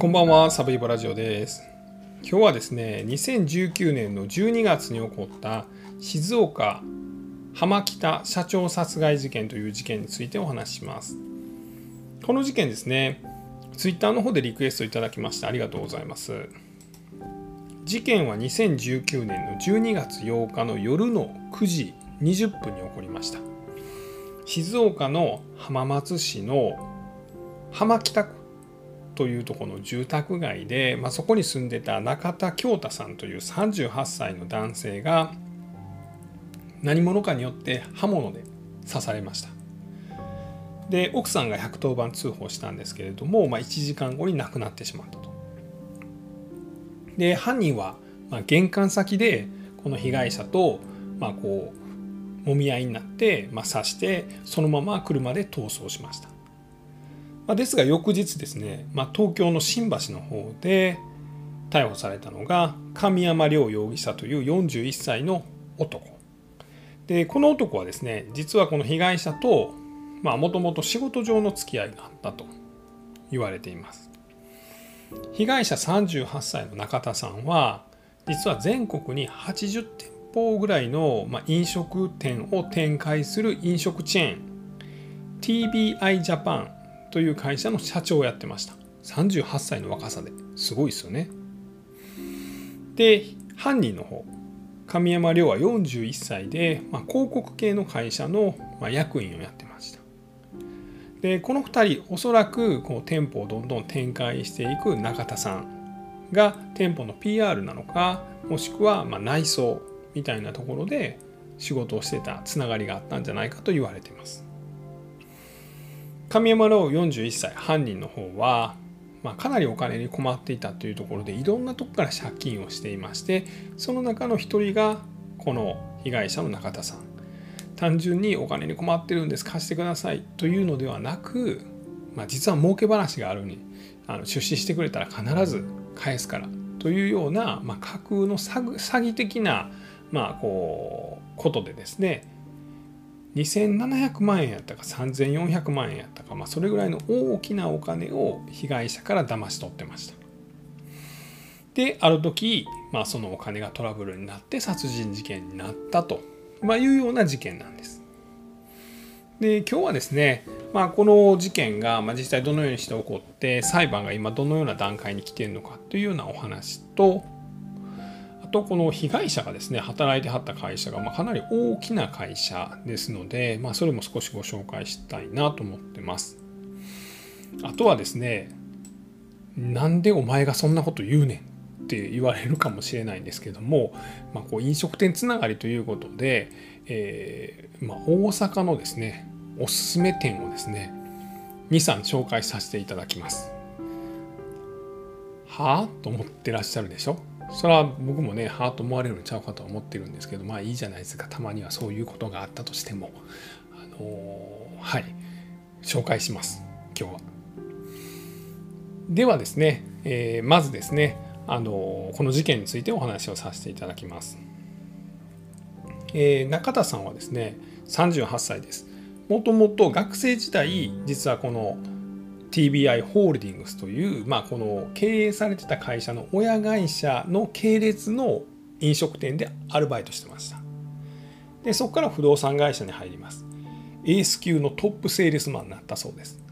こんばんは、サブイボラジオです。今日はですね、2019年の12月に起こった静岡浜北社長殺害事件という事件についてお話します。この事件ですね、ツイッターの方でリクエストいただきましてありがとうございます。事件は2019年の12月8日の夜の9時20分に起こりました。静岡の浜松市の浜北区というとこの住宅街で、まあ、そこに住んでた中田京太さんという38歳の男性が何者かによって刃物で刺されました。で奥さんが110番通報したんですけれども、まあ、1時間後に亡くなってしまったと。で犯人は、ま、玄関先でこの被害者と、ま、こうもみ合いになって、まあ、刺してそのまま車で逃走しました。まあ、ですが翌日ですね、まあ、東京の新橋の方で逮捕されたのが神山亮容疑者という41歳の男。でこの男はですね実はこの被害者ともともと仕事上の付き合いがあったと言われています。被害者38歳の中田さんは実は全国に80店舗ぐらいの飲食店を展開する飲食チェーン TBI ジャパンという会社の社長をやってました。38歳の若さで。すごいですよね。で犯人の方。神山亮は41歳で、まあ、広告系の会社の、ま、役員をやってました。でこの2人おそらくこう店舗をどんどん展開していく中田さんが店舗の PR なのかもしくはま内装みたいなところで仕事をしてたつながりがあったんじゃないかと言われています。神山朗41歳犯人の方は、まあ、かなりお金に困っていたというところでいろんなとこから借金をしていましてその中の一人がこの被害者の中田さん。単純にお金に困ってるんです貸してくださいというのではなく、まあ、実は儲け話があるにあの出資してくれたら必ず返すからというような、まあ、架空の詐欺的な、まあ、こうことでですね2700万円やったか3400万円やったか、まあ、それぐらいの大きなお金を被害者から騙し取ってました。である時、まあ、そのお金がトラブルになって殺人事件になったと、まあ、いうような事件なんです。で今日はですね、まあ、この事件が実際どのようにして起こって裁判が今どのような段階に来てるのかというようなお話ととこの被害者がですね働いてはった会社がまかなり大きな会社ですので、まあ、それも少しご紹介したいなと思ってます。あとはですねなんでお前がそんなこと言うねんって言われるかもしれないんですけども、まあ、こう飲食店つながりということで、え、まあ、大阪のですねおすすめ店をですね23紹介させていただきます。はあ？と思ってらっしゃるでしょ？それは僕もねはあと思われるのちゃうかと思ってるんですけどまあいいじゃないですかたまにはそういうことがあったとしてもあのー、はい紹介します今日は。ではですね、えー、まずですねあのー、この事件についてお話をさせていただきます。えー、中田さんはですね38歳です。もともと学生時代実はこの TBI ホールディングスという、まあ、この経営されてた会社の親会社の系列の飲食店でアルバイトしてました。でそこから不動産会社に入ります。エース級のトップセールスマンになったそうです。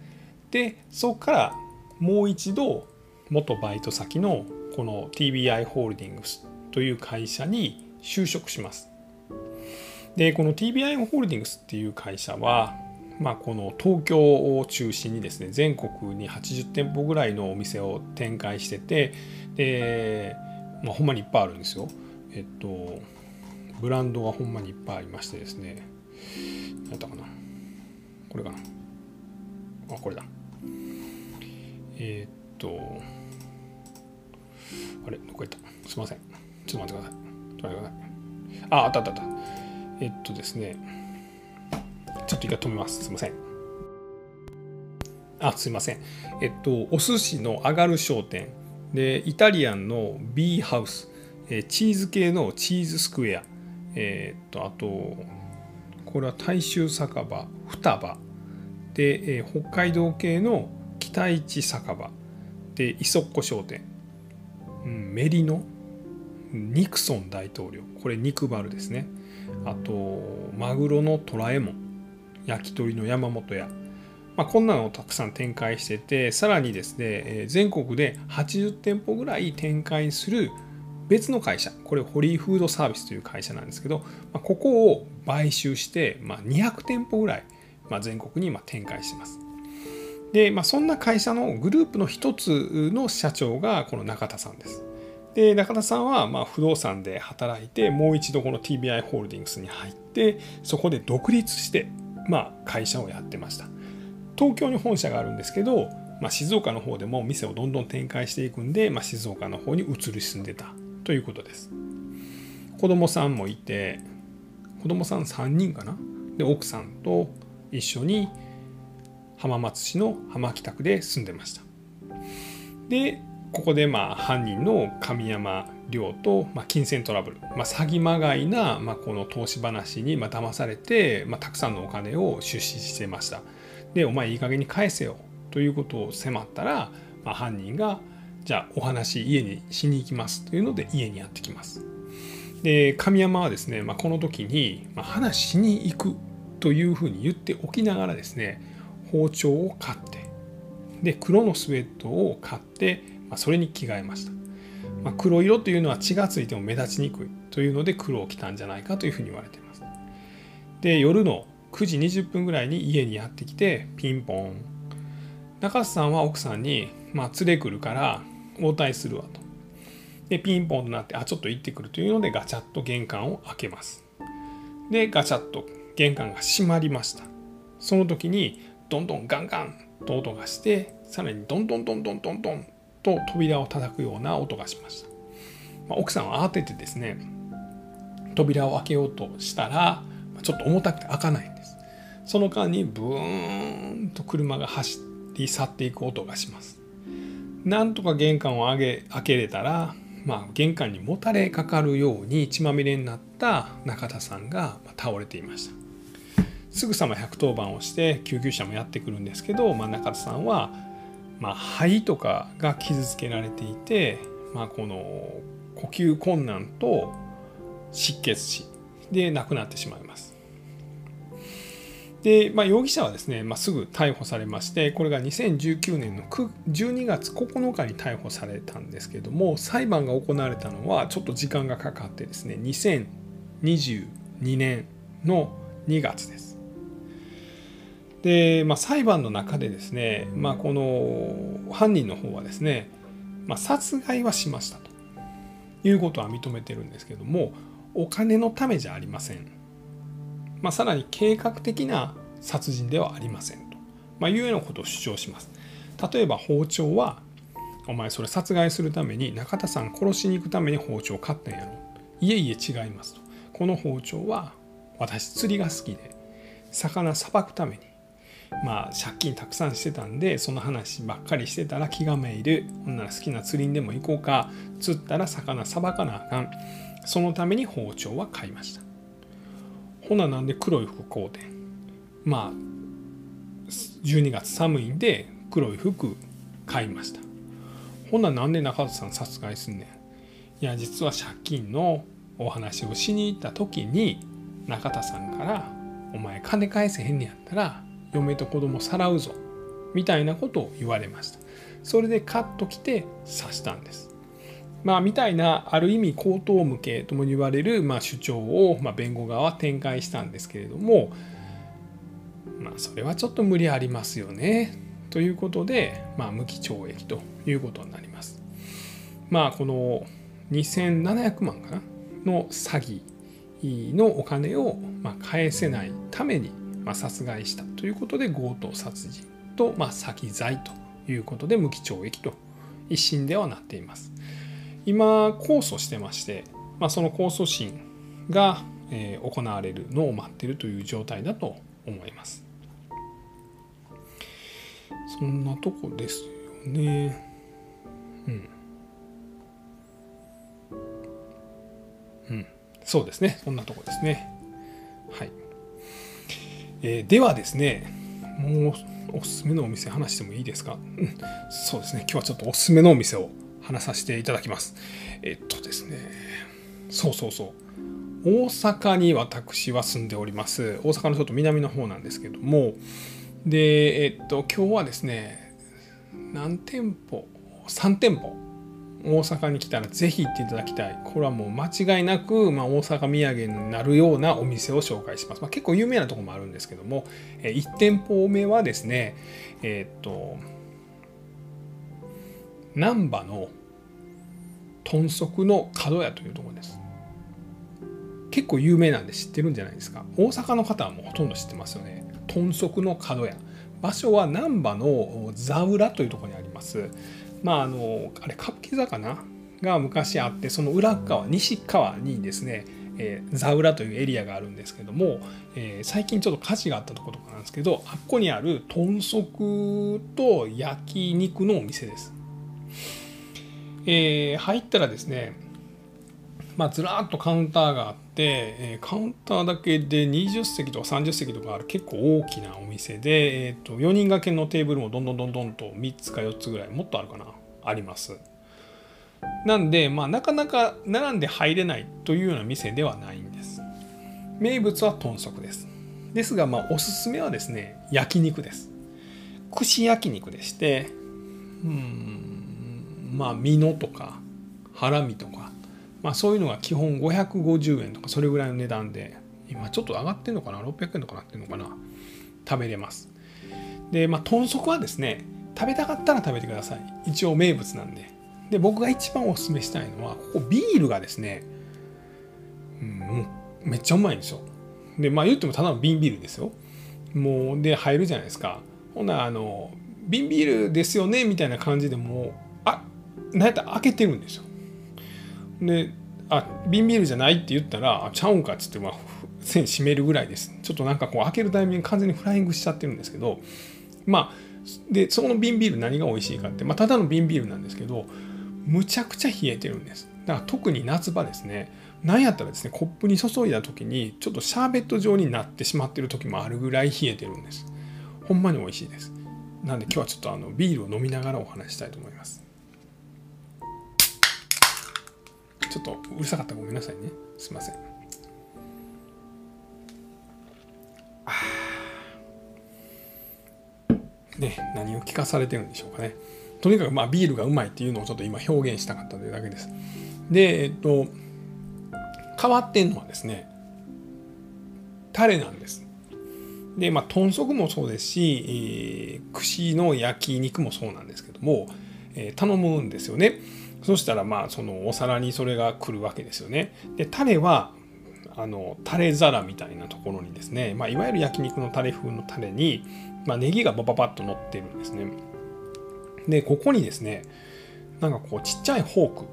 でそこからもう一度元バイト先のこの TBI ホールディングスという会社に就職します。でこの TBI ホールディングスっていう会社はまあ、この東京を中心にですね全国に80店舗ぐらいのお店を展開しててで、まあ、ほんまにいっぱいあるんですよ。えっとブランドがほんまにいっぱいありましてですね。何やったかな。これかな。あこれだ。えー、っとあれどこ行った。すいません。ちょっと待ってください。ちょっと待ってください。ああったあったあった。えっとですね。ちょっと一回止めます。すいません。あ、すいません。えっと、お寿司の上がる商店。で、イタリアンの B ハウス。えチーズ系のチーズスクエア。えー、っと、あと、これは大衆酒場、双葉。で、えー、北海道系の北市酒場。でイソッコ商店、うん、メリノニクソン大統領これ肉バルですねあとマグロのトラエモン焼き鳥の山本屋、まあ、こんなのをたくさん展開しててさらにですね全国で80店舗ぐらい展開する別の会社。これホリーフードサービスという会社なんですけど、まあ、ここを買収して、まあ、200店舗ぐらい、まあ、全国に今展開してます。で、まあ、そんな会社のグループの一つの社長がこの中田さんです。で中田さんはま不動産で働いてもう一度この TBI ホールディングスに入ってそこで独立してまあ会社をやってました。東京に本社があるんですけど、まあ、静岡の方でも店をどんどん展開していくんで、まあ、静岡の方に移り住んでたということです。子供さんもいて子供さん3人かな？で奥さんと一緒に浜松市の浜北区で住んでました。でここでまあ犯人の神山亮と、まあ、金銭トラブル、まあ、詐欺まがいな、まあ、この投資話にまあ騙されて、まあ、たくさんのお金を出資してました。でお前いい加減に返せよということを迫ったら、まあ、犯人がじゃあお話家にしに行きます。というので家にやってきます。で神山はですね、まあ、この時に、話しに行くというふうに言っておきながらですね包丁を買ってで黒のスウェットを買ってまあ、それに着替えました、まあ、黒色というのは血がついても目立ちにくいというので黒を着たんじゃないかというふうに言われています。で夜の9時20分ぐらいに家にやってきてピンポン。中津さんは奥さんに、まあ、連れ来るから応対するわと。でピンポンとなってあちょっと行ってくるというのでガチャッと玄関を開けます。でガチャッと玄関が閉まりました。その時にどんどんガンガンと音がしてさらにどんどんどんどんどんどんと扉を叩くような音がしました、まあ、奥さんは慌ててですね扉を開けようとしたらちょっと重たくて開かないんです。その間にブーンと車が走り去っていく音がします。なんとか玄関を開け開けれたら、まあ、玄関にもたれかかるように血まみれになった中田さんが倒れていました。すぐさま110番をして救急車もやってくるんですけど、まあ、中田さんはまあ、肺とかが傷つけられていて、まあ、この呼吸困難と失血死で亡くなってしまいます。で、まあ、容疑者はですね、まあ、すぐ逮捕されましてこれが2019年の12月9日に逮捕されたんですけども裁判が行われたのはちょっと時間がかかってですね2022年の2月です。で、まあ、裁判の中でですね、まあ、この犯人の方はですね、まあ、殺害はしましたということは認めてるんですけどもお金のためじゃありません、まあ、さらに計画的な殺人ではありませんと、まあ、いうようなことを主張します。例えば包丁はお前それ殺害するために中田さん殺しに行くために包丁を買ったんやろ。いえいえ違いますと。この包丁は私釣りが好きで魚さばくためにまあ借金たくさんしてたんでその話ばっかりしてたら気がめいるほんなら好きな釣りにでも行こうか。釣ったら魚さばかなあかん。そのために包丁は買いました。ほななんで黒い服買うてん。まあ12月寒いんで黒い服買いました。ほななんで中田さん殺害すんねん。いや実は借金のお話をしに行った時に中田さんから「お前金返せへんねやったら嫁と子供さらうぞみたいなことを言われました。それでカッと来て刺したんです。まあみたいなある意味口頭向けとも言われる、まあ、主張を、まあ、弁護側は展開したんですけれどもまあそれはちょっと無理ありますよねということで、まあ、無期懲役ということになります。まあこの2700万かなの詐欺のお金をまあ返せないためにまあ、殺害したということで強盗殺人と、まあ、詐欺罪ということで無期懲役と一審ではなっています。今控訴してまして、まあ、その控訴審が、えー、行われるのを待っているという状態だと思います。そんなとこですよね。うん。うん。そうですね。そんなとこですね。はい。えー、ではですねもうおすすめのお店話してもいいですか、うん、そうですね。今日はちょっとおすすめのお店を話させていただきます。えっとですねそうそうそう。大阪に私は住んでおります。大阪のちょっと南の方なんですけども。でえっと今日はですね何店舗？3店舗大阪に来たらぜひ行っていただきたい。これはもう間違いなく、まあ、大阪土産になるようなお店を紹介します、まあ、結構有名なとこもあるんですけども、え1店舗目はですねえー、っと難波の豚足の角屋というところです。結構有名なんで知ってるんじゃないですか。大阪の方はもうほとんど知ってますよね。豚足の角屋。場所は難波の座浦というところにあります。まああのあれ歌舞伎座かな？が昔あってその裏側西側にですね、えー、座浦というエリアがあるんですけども、えー、最近ちょっと火事があったところとかなんですけどあっこにある豚足と焼肉のお店です。えー、入ったらですね、まあ、ずらっとカウンターがあって、えカウンターだけで20席とか30席とかある結構大きなお店で、えーと、4人掛けのテーブルもどんどんどんどんと3つか4つぐらいもっとあるかなあります。なんで、まあ、なかなか並んで入れないというような店ではないんです。名物は豚足です。ですが、まあ、おすすめはですね焼肉です。串焼肉でしてうんまあ身のとかハラミとかまあ、そういうのが基本550円とかそれぐらいの値段で今ちょっと上がってんのかな？600円とかなってんのかな？食べれます。でまあ豚足はですね食べたかったら食べてください。一応名物なんで。で僕が一番おすすめしたいのはここビールがですね、うん、めっちゃうまいんですよ。でまあ言ってもただの瓶ビールですよ。もうで入るじゃないですか。ほなあの瓶ビールですよね？みたいな感じでもうあなんやったら開けてるんですよ。であ瓶ビールじゃないって言ったらあちゃうんかっつってまあ線閉めるぐらいです。ちょっとなんかこう開けるタイミング完全にフライングしちゃってるんですけどまあでそこの瓶ビール何が美味しいかって、まあ、ただの瓶ビールなんですけどむちゃくちゃ冷えてるんです。だから特に夏場ですねなんやったらですねコップに注いだ時にちょっとシャーベット状になってしまってる時もあるぐらい冷えてるんです。ほんまに美味しいです。なんで今日はちょっとあのビールを飲みながらお話したいと思います。ちょっとうるさかったらごめんなさいね。すいません。ね何を聞かされてるんでしょうかね。とにかくまあビールがうまいっていうのをちょっと今表現したかったというだけです。でえっと変わってんのはですねタレなんです。でまあ豚足もそうですし、えー、串の焼き肉もそうなんですけども、えー、頼むんですよね。そしたらまあそのお皿にそれが来るわけですよね。でタレはあのタレ皿みたいなところにですね、まあ、いわゆる焼肉のタレ風のタレに、まあ、ネギがバババッと乗ってるんですね。でここにですねなんかこうちっちゃいフォーク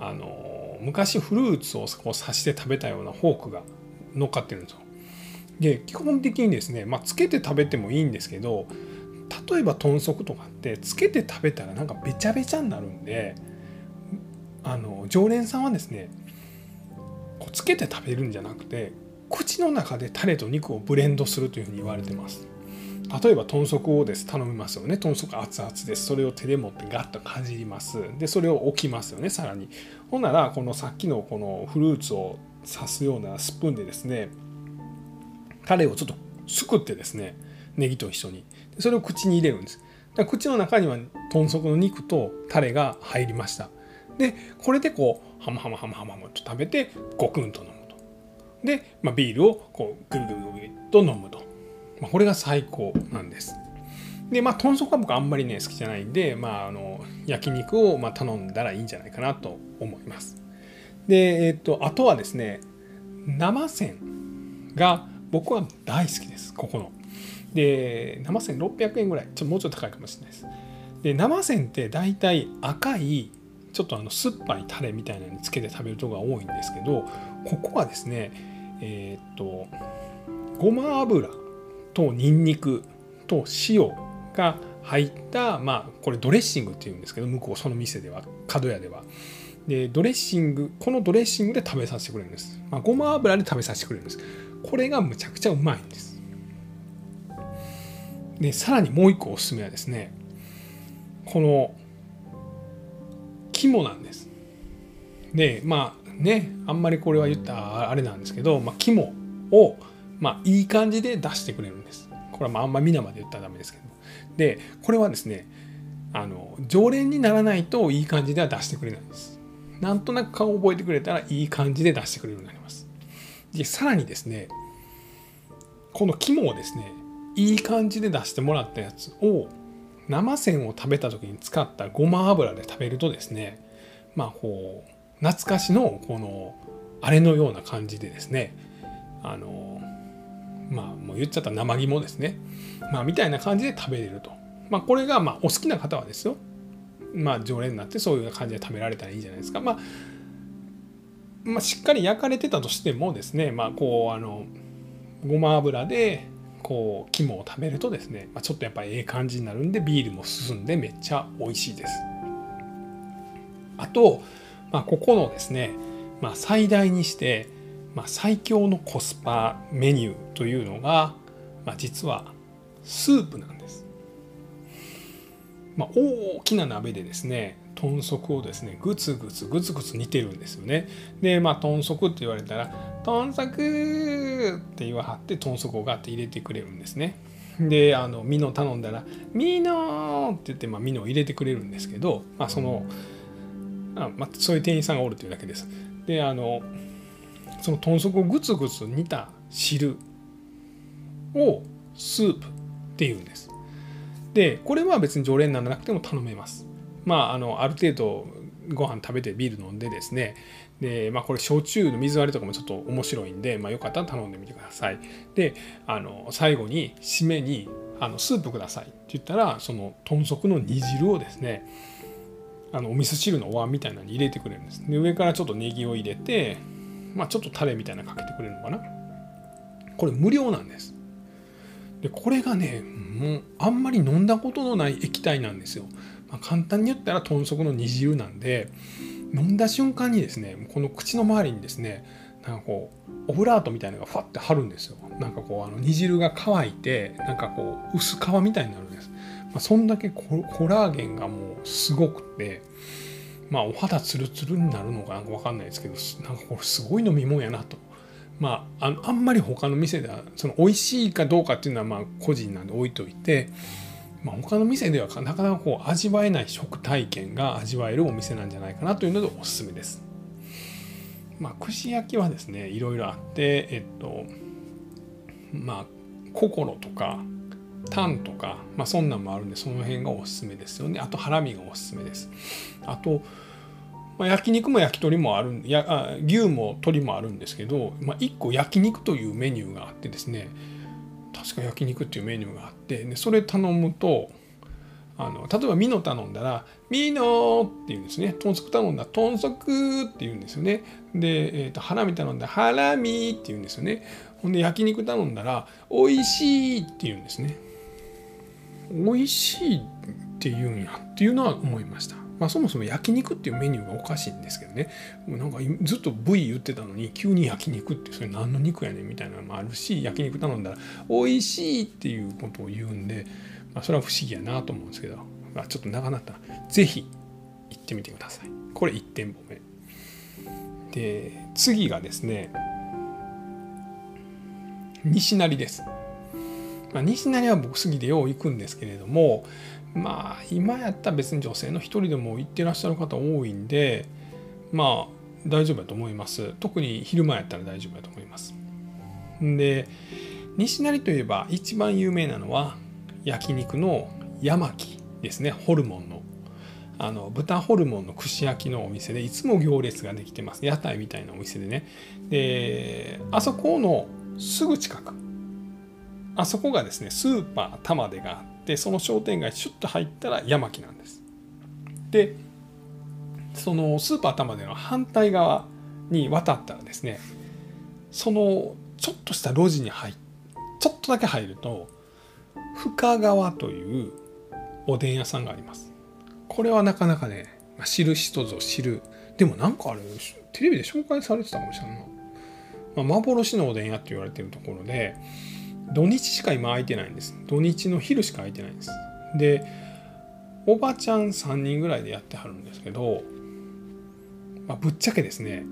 あの昔フルーツをこう刺して食べたようなフォークが乗っかってるんですよ。で基本的にですね、まあ、つけて食べてもいいんですけど例えば豚足とかってつけて食べたらなんかべちゃべちゃになるんであの常連さんはですねこうつけて食べるんじゃなくて口の中でタレと肉をブレンドするというふうに言われてます。例えば豚足をです頼みますよね。豚足熱々です。それを手で持ってガッとかじります。でそれを置きますよね。さらに。ほんならこのさっきのこのフルーツを刺すようなスプーンでですねタレをちょっとすくってですねネギと一緒に。それを口に入れるんです。だから口の中には豚足の肉とタレが入りました。でこれでこうハムハムハムハムハムと食べてゴクンと飲むと。で、まあ、ビールをこうぐるぐるぐると飲むと、まあ、これが最高なんです。でまあ豚足は僕あんまりね好きじゃないんで、まあ、あの焼肉をまあ頼んだらいいんじゃないかなと思います。でえっ、とあとはですね生線が僕は大好きです。ここの。で生線600円ぐらい。ちょっともうちょっと高いかもしれないです。で生線って大体赤いちょっとあの酸っぱいタレみたいなのにつけて食べるとこが多いんですけどここはですねえー、っとごま油とにんにくと塩が入ったまあこれドレッシングっていうんですけど向こうその店では角屋では。でドレッシングこのドレッシングで食べさせてくれるんです、まあ、ごま油で食べさせてくれるんです。これがむちゃくちゃうまいんです。でさらにもう一個おすすめはですねこの肝なんです。でまあねあんまりこれは言ったあれなんですけど、まあ、肝を、まあ、いい感じで出してくれるんです。これはまあんま皆まで言ったらダメですけど。でこれはですねあの常連にならないといい感じでは出してくれないんです。なんとなく顔を覚えてくれたらいい感じで出してくれるようになります。でさらにですねこの肝をですねいい感じで出してもらったやつを生鮮を食べた時に使ったごま油で食べるとですねまあこう懐かしのこのあれのような感じでですねあのまあもう言っちゃった生肝ですね。まあみたいな感じで食べれると。まあこれがまあお好きな方はですよ。まあ常連になってそういう感じで食べられたらいいじゃないですか。まあまあ、しっかり焼かれてたとしてもですね、まあ、こうあのごま油でこう肝を食べるとですね、まあ、ちょっとやっぱりええ感じになるんでビールも進んでめっちゃ美味しいです。あと、まあ、ここのですね、まあ、最大にして、まあ、最強のコスパメニューというのが、まあ、実はスープなんです。まあ、大きな鍋でですね豚足をですねグツグツグツグツ煮てるんですよね。でまあ豚足って言われたら「豚足!」って言わはって豚足をガッて入れてくれるんですね。であのミノ頼んだら「ミノ!」って言って、まあ、ミノを入れてくれるんですけど、まあ、そのあ、まあ、そういう店員さんがおるというだけです。であのその豚足をグツグツ煮た汁をスープっていうんです。でこれは別に常連にならなくても頼めます。まあ、あのある程度ご飯食べてビール飲んでですね。で、まあ、これ焼酎の水割りとかもちょっと面白いんで、まあ、よかったら頼んでみてください。であの最後に締めにあのスープくださいって言ったらその豚足の煮汁をですねあのお味噌汁のお椀みたいなのに入れてくれるんです。で上からちょっとネギを入れて、まあ、ちょっとタレみたいなのかけてくれるのかな。これ無料なんです。でこれがねもうあんまり飲んだことのない液体なんですよ。まあ、簡単に言ったら豚足の煮汁なんで飲んだ瞬間にですねこの口の周りにですねなんかこうオブラートみたいなのがファッて張るんですよ。なんかこうあの煮汁が乾いてなんかこう薄皮みたいになるんです、まあ、そんだけコラーゲンがもうすごくてまあお肌ツルツルになるのかなんか分かんないですけどなんかこれすごい飲み物やなと。まあ、ああんまり他の店ではその美味しいかどうかっていうのはまあ個人なんで置いといてまあ、他の店ではなかなかこう味わえない食体験が味わえるお店なんじゃないかなというのでおすすめです。まあ、串焼きはですねいろいろあってえっとまあ心とかタンとか、まあ、そんなんもあるんでその辺がおすすめですよねあとハラミがおすすめですあと、まあ、焼肉も焼き鳥もあるやあ牛も鶏もあるんですけど、まあ、1個焼肉というメニューがあってですね確か焼肉っていうメニューがあってでそれ頼むとあの例えばミノ頼んだら「ミノ!」って言うんですね豚足頼んだら「豚足!」って言うんですよねで、えーと、ハラミ頼んだら「ハラミ!」って言うんですよねほんで焼肉頼んだら「おいしい!」って言うんですね美味しいって言うんやっていうのは思いましたまあ、そもそも焼肉っていうメニューがおかしいんですけどね。なんかずっと部位言ってたのに急に焼肉ってそれ何の肉やねんみたいなのもあるし焼肉頼んだら美味しいっていうことを言うんで、まあ、それは不思議やなと思うんですけど、まあ、ちょっと長なったら是非行ってみてください。これ1店舗目で次がですね西成です、まあ、西成は僕杉でよう行くんですけれどもまあ今やったら別に女性の一人でも行ってらっしゃる方多いんでまあ大丈夫だと思います。特に昼間やったら大丈夫だと思います。で西成といえば一番有名なのは焼肉の山木ですね。ホルモンの。あの豚ホルモンの串焼きのお店でいつも行列ができてます。屋台みたいなお店でね。であそこのすぐ近く。あそこがですねスーパー玉出があってその商店街シュッと入ったら山木なんです。でそのスーパー玉出の反対側に渡ったらですねそのちょっとした路地に入ちょっとだけ入ると深川というおでん屋さんがあります。これはなかなかね知る人ぞ知る。でもなんかあれテレビで紹介されてたかもしれないな、まあ、幻のおでん屋って言われてるところで土日しか今空いてないんです。土日の昼しか空いてないんです。でおばちゃん3人ぐらいでやってはるんですけど、まあ、ぶっちゃけですね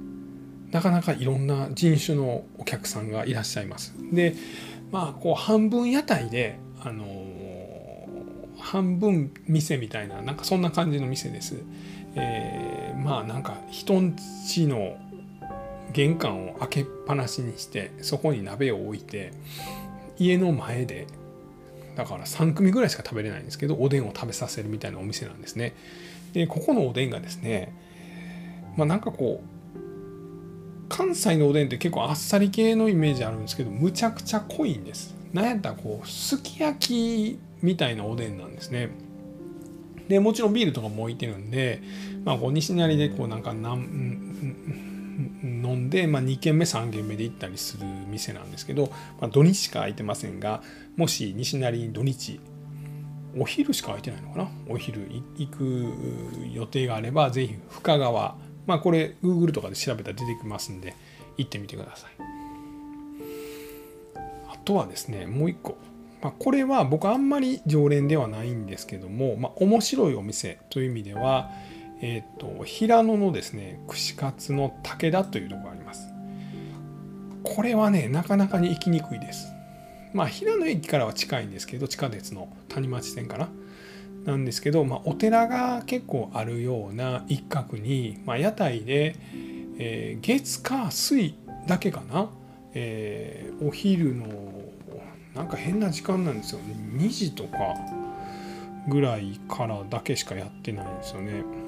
なかなかいろんな人種のお客さんがいらっしゃいます。でまあこう半分屋台であのー、半分店みたいななんかそんな感じの店です、えー、まあなんか人んちの玄関を開けっぱなしにしてそこに鍋を置いて家の前でだから3組ぐらいしか食べれないんですけどおでんを食べさせるみたいなお店なんですね。でここのおでんがですねまあなんかこう関西のおでんって結構あっさり系のイメージあるんですけどむちゃくちゃ濃いんです。なんやったらこうすき焼きみたいなおでんなんですね。でもちろんビールとかも置いてるんで、まあ、こう西成でこうなんかなん飲んで、まあ、2軒目3軒目で行ったりする店なんですけど、まあ、土日しか空いてませんがもし西成に土日お昼しか空いてないのかな？お昼行く予定があればぜひ深川まあこれ Google とかで調べたら出てきますんで行ってみてください。あとはですねもう一個。まあ、これは僕あんまり常連ではないんですけども、まあ、面白いお店という意味では、えーと、平野のですね串カツの武田というとこがあります。これはねなかなかに行きにくいです。まあ平野駅からは近いんですけど地下鉄の谷町線かな。なんですけど、まあ、お寺が結構あるような一角に、まあ、屋台で、えー、月火水だけかな、えー、お昼のなんか変な時間なんですよ2時とかぐらいからだけしかやってないんですよね。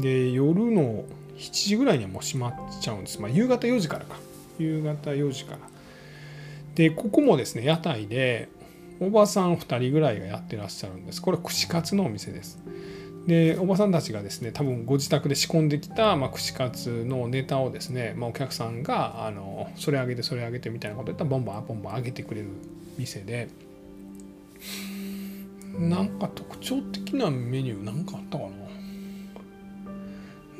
で夜の7時ぐらいにはもう閉まっちゃうんです、まあ、夕方4時からか。夕方4時から。でここもですね屋台でおばさん2人ぐらいがやってらっしゃるんです。これ串カツのお店です。でおばさんたちがですね多分ご自宅で仕込んできた、まあ、串カツのネタをですね、まあ、お客さんがあのそれあげてそれあげてみたいなことやったらボンボンボンボンあげてくれる店で。なんか特徴的なメニューなんかあったかな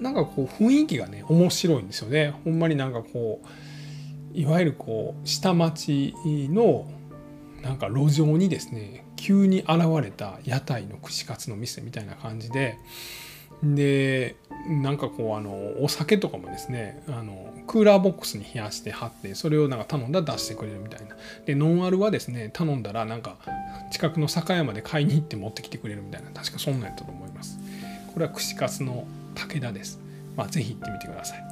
なんかこう雰囲気がね面白いんですよね。ほんまになんかこういわゆるこう下町のなんか路上にですね急に現れた屋台の串カツの店みたいな感じででなんかこうあのお酒とかもですねあのクーラーボックスに冷やして貼ってそれをなんか頼んだら出してくれるみたいな。でノンアルはですね頼んだらなんか近くの酒屋まで買いに行って持ってきてくれるみたいな。確かそんなんやったと思います。これは串カツの武田です。まあ、ぜひ行ってみてください。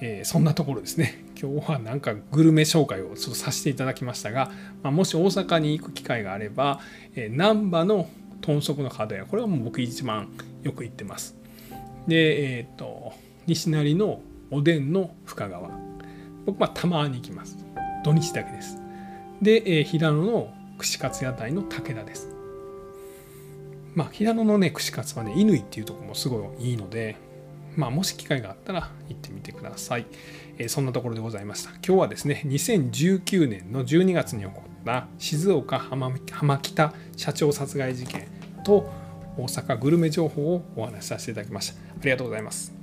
えー、そんなところですね。今日はなんかグルメ紹介をちょっとさせていただきましたが、まあ、もし大阪に行く機会があれば、えー、難波の豚足の角屋、これはもう僕一番よく行ってます。で、えっ、ー、と、西成のおでんの深川。僕はたまに行きます。土日だけです。で、えー、平野の串カツ屋台の武田です。まあ、平野のね、串カツはね、乾っていうとこもすごいいいので、まあ、もし機会があったら行ってみてください。えー、そんなところでございました。今日はですね、2019年の12月に起こった静岡浜北社長殺害事件と大阪グルメ情報をお話しさせていただきました。ありがとうございます。